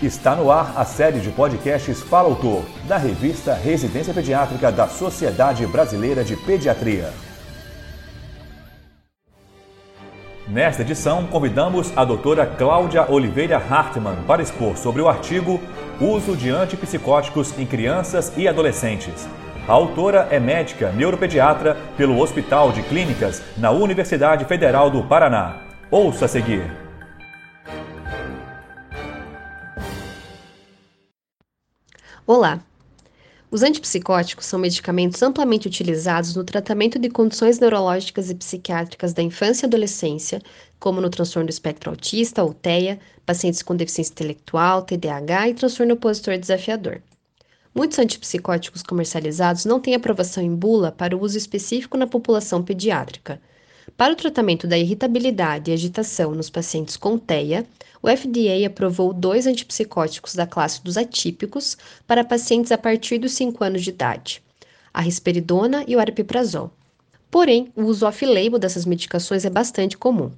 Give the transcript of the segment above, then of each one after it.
Está no ar a série de podcasts Fala Autor, da revista Residência Pediátrica da Sociedade Brasileira de Pediatria. Nesta edição, convidamos a doutora Cláudia Oliveira Hartmann para expor sobre o artigo Uso de antipsicóticos em crianças e adolescentes. A autora é médica neuropediatra pelo Hospital de Clínicas na Universidade Federal do Paraná. Ouça a seguir. Olá! Os antipsicóticos são medicamentos amplamente utilizados no tratamento de condições neurológicas e psiquiátricas da infância e adolescência, como no transtorno do espectro autista ou TEA, pacientes com deficiência intelectual, TDAH e transtorno opositor desafiador. Muitos antipsicóticos comercializados não têm aprovação em bula para o uso específico na população pediátrica. Para o tratamento da irritabilidade e agitação nos pacientes com TEA, o FDA aprovou dois antipsicóticos da classe dos atípicos para pacientes a partir dos 5 anos de idade, a risperidona e o aripiprazol. Porém, o uso off-label dessas medicações é bastante comum.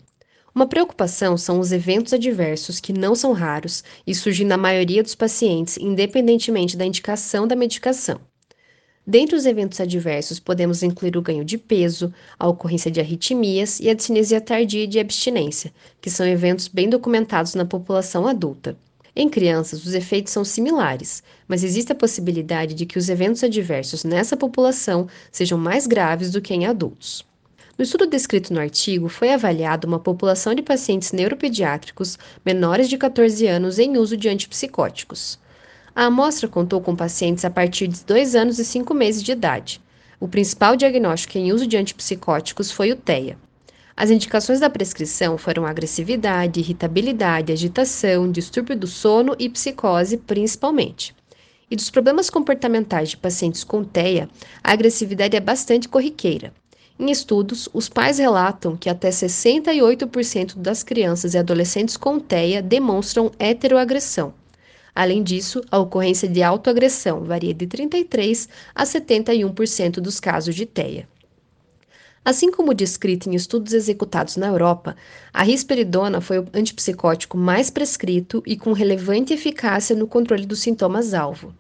Uma preocupação são os eventos adversos, que não são raros e surgem na maioria dos pacientes, independentemente da indicação da medicação. Dentre os eventos adversos, podemos incluir o ganho de peso, a ocorrência de arritmias e a discinesia tardia de abstinência, que são eventos bem documentados na população adulta. Em crianças, os efeitos são similares, mas existe a possibilidade de que os eventos adversos nessa população sejam mais graves do que em adultos. No estudo descrito no artigo, foi avaliada uma população de pacientes neuropediátricos menores de 14 anos em uso de antipsicóticos. A amostra contou com pacientes a partir de 2 anos e 5 meses de idade. O principal diagnóstico em uso de antipsicóticos foi o TEA. As indicações da prescrição foram agressividade, irritabilidade, agitação, distúrbio do sono e psicose, principalmente. E dos problemas comportamentais de pacientes com TEA, a agressividade é bastante corriqueira. Em estudos, os pais relatam que até 68% das crianças e adolescentes com TEA demonstram heteroagressão. Além disso, a ocorrência de autoagressão varia de 33% a 71% dos casos de TEA. Assim como descrito em estudos executados na Europa, a risperidona foi o antipsicótico mais prescrito e com relevante eficácia no controle dos sintomas-alvo.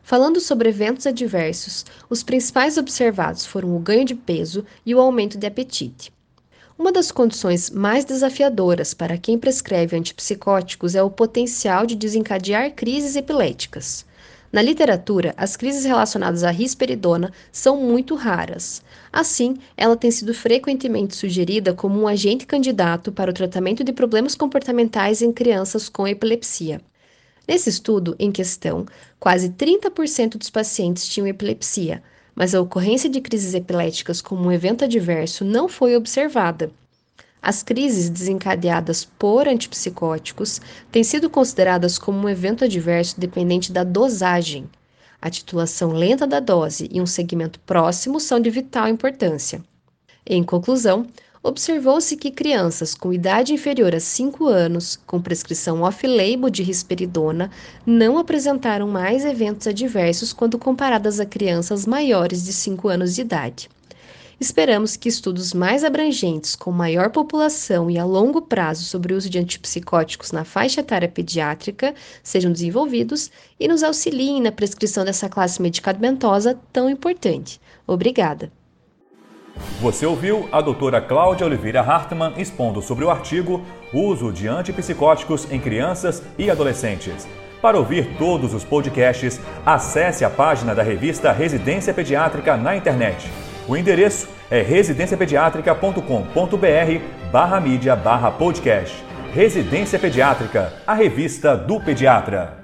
Falando sobre eventos adversos, os principais observados foram o ganho de peso e o aumento de apetite. Uma das condições mais desafiadoras para quem prescreve antipsicóticos é o potencial de desencadear crises epiléticas. Na literatura, as crises relacionadas à risperidona são muito raras. Assim, ela tem sido frequentemente sugerida como um agente candidato para o tratamento de problemas comportamentais em crianças com epilepsia. Nesse estudo em questão, quase 30% dos pacientes tinham epilepsia, mas a ocorrência de crises epiléticas como um evento adverso não foi observada. As crises desencadeadas por antipsicóticos têm sido consideradas como um evento adverso dependente da dosagem. A titulação lenta da dose e um segmento próximo são de vital importância. Em conclusão, observou-se que crianças com idade inferior a 5 anos, com prescrição off-label de risperidona, não apresentaram mais eventos adversos quando comparadas a crianças maiores de 5 anos de idade. Esperamos que estudos mais abrangentes, com maior população e a longo prazo sobre o uso de antipsicóticos na faixa etária pediátrica sejam desenvolvidos e nos auxiliem na prescrição dessa classe medicamentosa tão importante. Obrigada! Você ouviu a doutora Cláudia Oliveira Hartmann expondo sobre o artigo Uso de antipsicóticos em crianças e adolescentes. Para ouvir todos os podcasts, acesse a página da revista Residência Pediátrica na internet. O endereço é residenciapediatrica.com.br barra mídia barra podcast. Residência Pediátrica, a revista do pediatra.